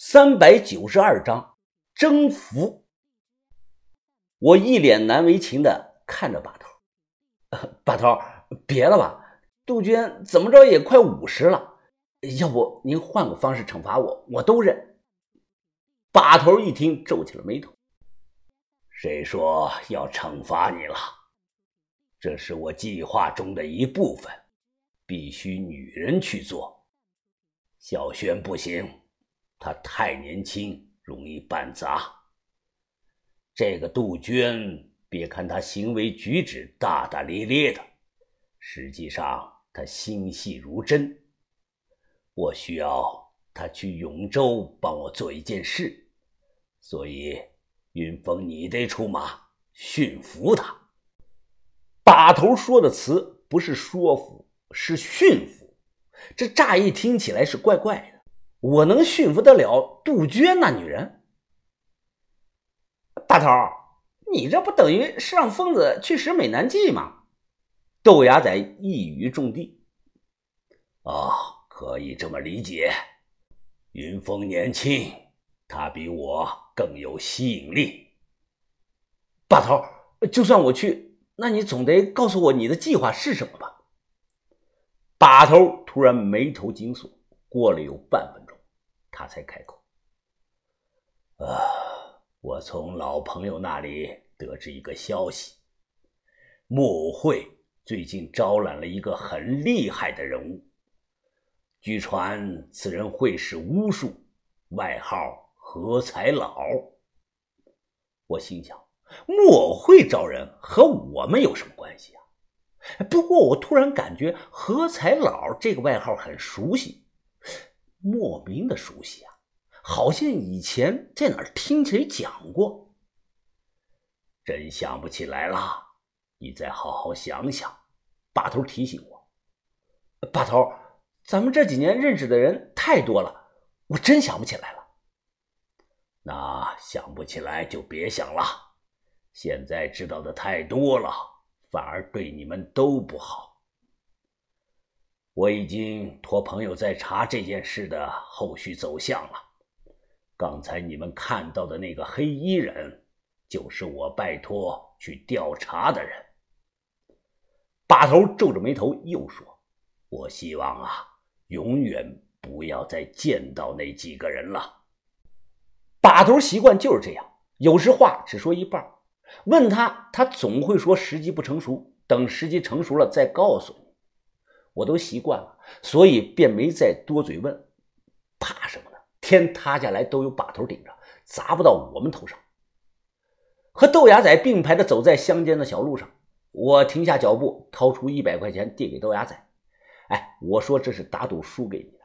三百九十二章征服。我一脸难为情的看着把头，把头，别了吧，杜鹃怎么着也快五十了，要不您换个方式惩罚我，我都认。把头一听，皱起了眉头。谁说要惩罚你了？这是我计划中的一部分，必须女人去做。小轩不行。他太年轻，容易办砸。这个杜鹃，别看他行为举止大大咧咧的，实际上他心细如针。我需要他去永州帮我做一件事，所以云峰，你得出马驯服他。把头说的词不是说服，是驯服，这乍一听起来是怪怪的。我能驯服得了杜鹃那女人？大头，你这不等于是让疯子去使美男计吗？豆芽仔一语中的。哦，可以这么理解。云峰年轻，他比我更有吸引力。大头，就算我去，那你总得告诉我你的计划是什么吧？把头突然眉头紧锁，过了有半分。他才开口：“啊，我从老朋友那里得知一个消息，木偶会最近招揽了一个很厉害的人物。据传此人会使巫术，外号何才老。我心想，木偶会招人和我们有什么关系啊？不过我突然感觉何才老这个外号很熟悉。”莫名的熟悉啊，好像以前在哪儿听谁讲过。真想不起来了，你再好好想想。把头提醒我，把头，咱们这几年认识的人太多了，我真想不起来了。那想不起来就别想了。现在知道的太多了，反而对你们都不好。我已经托朋友在查这件事的后续走向了。刚才你们看到的那个黑衣人，就是我拜托去调查的人。把头皱着眉头又说：“我希望啊，永远不要再见到那几个人了。”把头习惯就是这样，有时话只说一半，问他，他总会说时机不成熟，等时机成熟了再告诉你。我都习惯了，所以便没再多嘴问。怕什么呢？天塌下来都有把头顶着，砸不到我们头上。和豆芽仔并排的走在乡间的小路上，我停下脚步，掏出一百块钱递给豆芽仔。哎，我说这是打赌输给你的。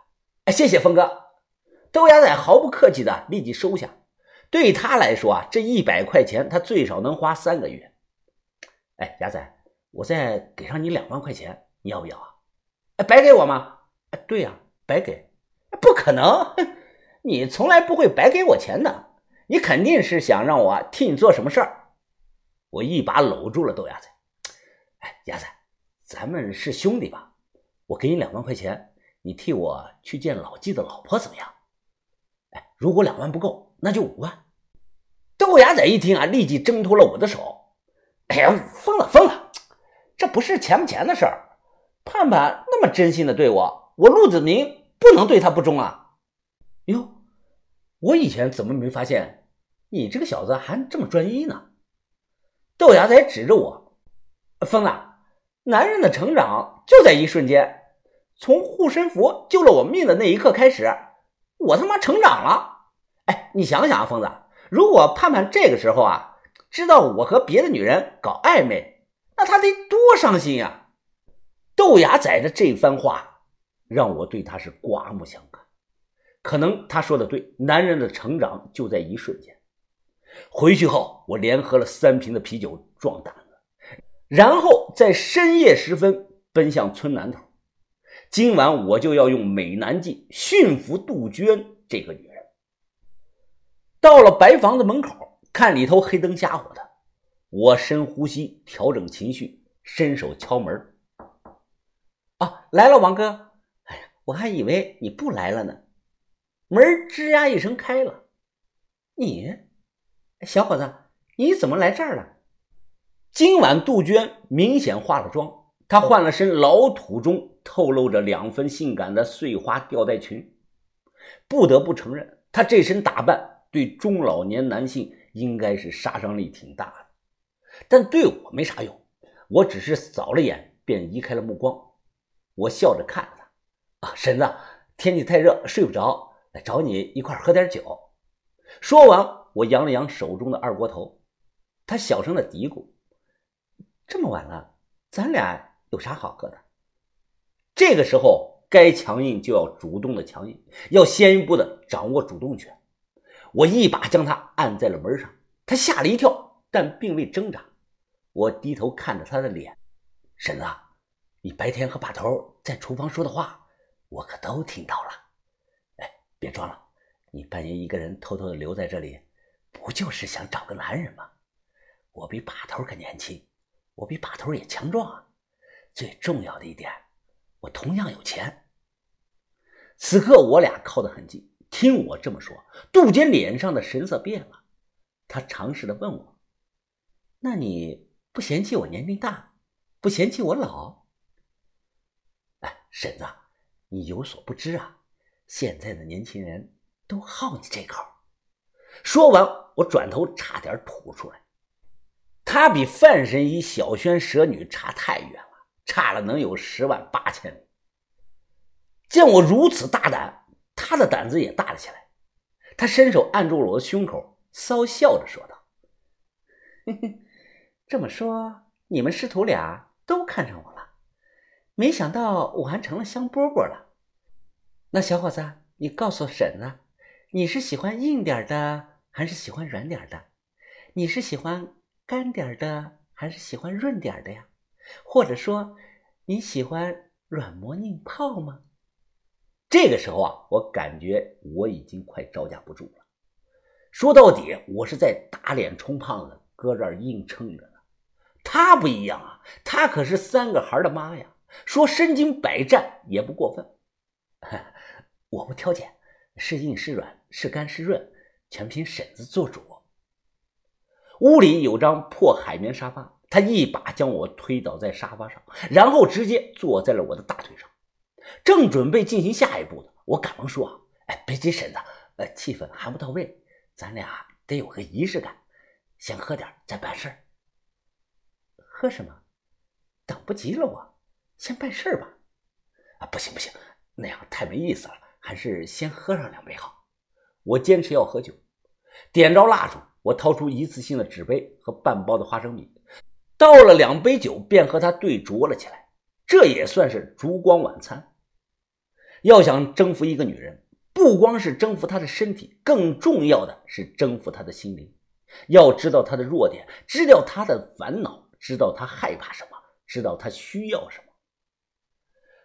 哎，谢谢峰哥。豆芽仔毫不客气的立即收下。对他来说啊，这一百块钱他最少能花三个月。哎，芽仔，我再给上你两万块钱，你要不要啊？白给我吗？对呀，白给，不可能！你从来不会白给我钱的，你肯定是想让我替你做什么事儿。我一把搂住了豆芽仔，哎，芽仔，咱们是兄弟吧？我给你两万块钱，你替我去见老纪的老婆怎么样？哎，如果两万不够，那就五万。豆芽仔一听啊，立即挣脱了我的手。哎呀，疯了疯了，这不是钱不钱的事儿。盼盼那么真心的对我，我陆子明不能对他不忠啊！哟，我以前怎么没发现你这个小子还这么专一呢？豆芽仔指着我，疯子，男人的成长就在一瞬间，从护身符救了我命的那一刻开始，我他妈成长了！哎，你想想啊，疯子，如果盼盼这个时候啊知道我和别的女人搞暧昧，那他得多伤心呀！豆芽仔的这番话让我对他是刮目相看。可能他说的对，男人的成长就在一瞬间。回去后，我连喝了三瓶的啤酒壮胆子，然后在深夜时分奔向村南头。今晚我就要用美男计驯服杜鹃这个女人。到了白房子门口，看里头黑灯瞎火的，我深呼吸，调整情绪，伸手敲门。来了，王哥。哎呀，我还以为你不来了呢。门吱呀一声开了。你，小伙子，你怎么来这儿了？今晚杜鹃明显化了妆，她换了身老土中透露着两分性感的碎花吊带裙。不得不承认，她这身打扮对中老年男性应该是杀伤力挺大的，但对我没啥用。我只是扫了眼，便移开了目光。我笑着看着他，啊，婶子，天气太热，睡不着，来找你一块喝点酒。说完，我扬了扬手中的二锅头。他小声的嘀咕：“这么晚了，咱俩有啥好喝的？”这个时候，该强硬就要主动的强硬，要先一步的掌握主动权。我一把将他按在了门上，他吓了一跳，但并未挣扎。我低头看着他的脸，婶子，你白天和把头在厨房说的话，我可都听到了。哎，别装了，你半夜一个人偷偷的留在这里，不就是想找个男人吗？我比把头可年轻，我比把头也强壮啊。最重要的一点，我同样有钱。此刻我俩靠得很近，听我这么说，杜鹃脸上的神色变了，他尝试的问我：“那你？”不嫌弃我年龄大，不嫌弃我老。婶子，你有所不知啊，现在的年轻人都好你这口。说完，我转头差点吐出来。他比范神医、小轩蛇女差太远了，差了能有十万八千里。见我如此大胆，他的胆子也大了起来。他伸手按住了我的胸口，骚笑着说道：“嘿嘿。”这么说，你们师徒俩都看上我？没想到我还成了香饽饽了。那小伙子，你告诉婶子，你是喜欢硬点的，还是喜欢软点的？你是喜欢干点的，还是喜欢润点的呀？或者说，你喜欢软磨硬泡吗？这个时候啊，我感觉我已经快招架不住了。说到底，我是在打脸充胖子，搁这儿硬撑着。呢。他不一样啊，他可是三个孩的妈呀，说身经百战也不过分。我不挑拣，是硬是软，是干是润，全凭婶子做主。屋里有张破海绵沙发，他一把将我推倒在沙发上，然后直接坐在了我的大腿上。正准备进行下一步呢，我赶忙说：“哎，别急，婶子，呃，气氛还不到位，咱俩得有个仪式感，先喝点再办事。”喝什么？等不及了，我先办事吧。啊，不行不行，那样太没意思了，还是先喝上两杯好。我坚持要喝酒，点着蜡烛，我掏出一次性的纸杯和半包的花生米，倒了两杯酒，便和他对酌了起来。这也算是烛光晚餐。要想征服一个女人，不光是征服她的身体，更重要的是征服她的心灵。要知道她的弱点，知道她的烦恼。知道她害怕什么，知道她需要什么。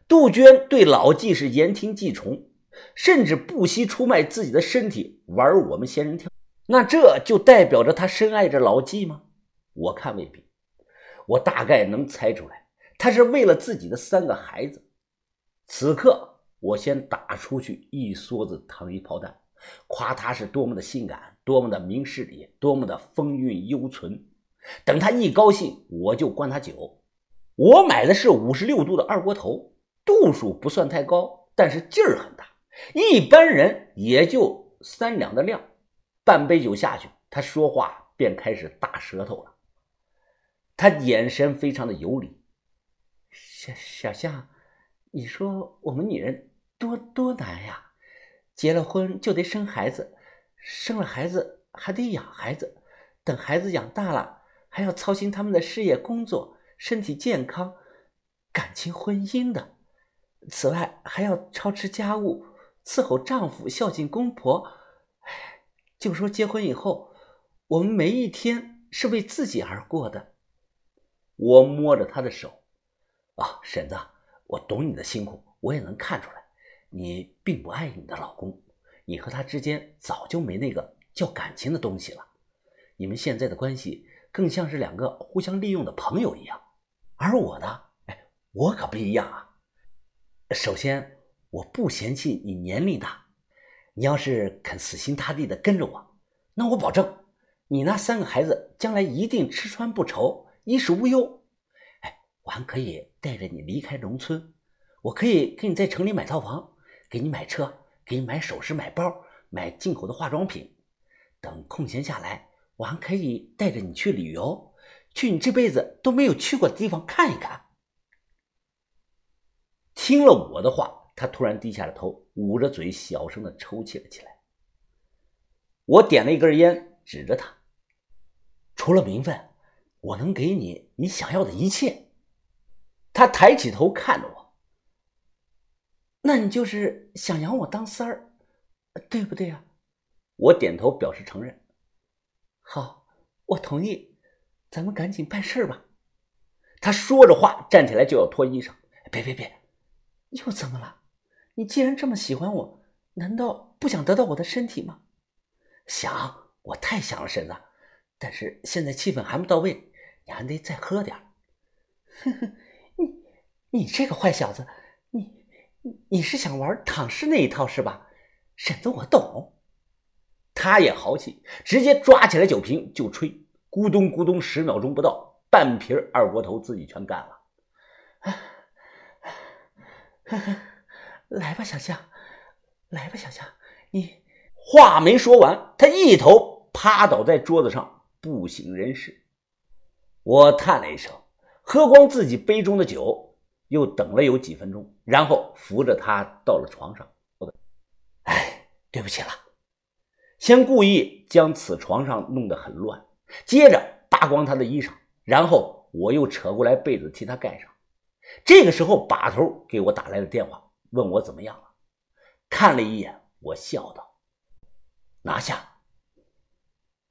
杜鹃对老纪是言听计从，甚至不惜出卖自己的身体玩我们仙人跳。那这就代表着他深爱着老纪吗？我看未必。我大概能猜出来，他是为了自己的三个孩子。此刻，我先打出去一梭子糖衣炮弹，夸他是多么的性感，多么的明事理，多么的风韵犹存。等他一高兴，我就灌他酒。我买的是五十六度的二锅头，度数不算太高，但是劲儿很大，一般人也就三两的量。半杯酒下去，他说话便开始大舌头了。他眼神非常的有理。小小夏，你说我们女人多多难呀，结了婚就得生孩子，生了孩子还得养孩子，等孩子养大了。还要操心他们的事业、工作、身体健康、感情、婚姻的。此外，还要操持家务、伺候丈夫、孝敬公婆。就说结婚以后，我们每一天是为自己而过的。我摸着她的手，啊，婶子，我懂你的辛苦，我也能看出来，你并不爱你的老公，你和他之间早就没那个叫感情的东西了。你们现在的关系。更像是两个互相利用的朋友一样，而我呢，哎，我可不一样啊。首先，我不嫌弃你年龄大，你要是肯死心塌地的跟着我，那我保证，你那三个孩子将来一定吃穿不愁，衣食无忧。哎，我还可以带着你离开农村，我可以给你在城里买套房，给你买车，给你买首饰、买包、买进口的化妆品。等空闲下来，我还可以带着你去旅游，去你这辈子都没有去过的地方看一看。听了我的话，他突然低下了头，捂着嘴，小声的抽泣了起来。我点了一根烟，指着他：“除了名分，我能给你你想要的一切。”他抬起头看着我：“那你就是想养我当三儿，对不对呀？”我点头表示承认。好，我同意，咱们赶紧办事吧。他说着话，站起来就要脱衣裳。别别别！又怎么了？你既然这么喜欢我，难道不想得到我的身体吗？想，我太想了，婶子。但是现在气氛还不到位，你还得再喝点。呵呵，你你这个坏小子，你你是想玩躺尸那一套是吧？婶子，我懂。他也豪气，直接抓起来酒瓶就吹，咕咚咕咚，十秒钟不到，半瓶二锅头自己全干了。来吧，小象，来吧，小象，你话没说完，他一头趴倒在桌子上，不省人事。我叹了一声，喝光自己杯中的酒，又等了有几分钟，然后扶着他到了床上。哎，对不起了，先故意将此床上弄得很乱，接着扒光他的衣裳，然后我又扯过来被子替他盖上。这个时候，把头给我打来了电话，问我怎么样了。看了一眼，我笑道：“拿下。”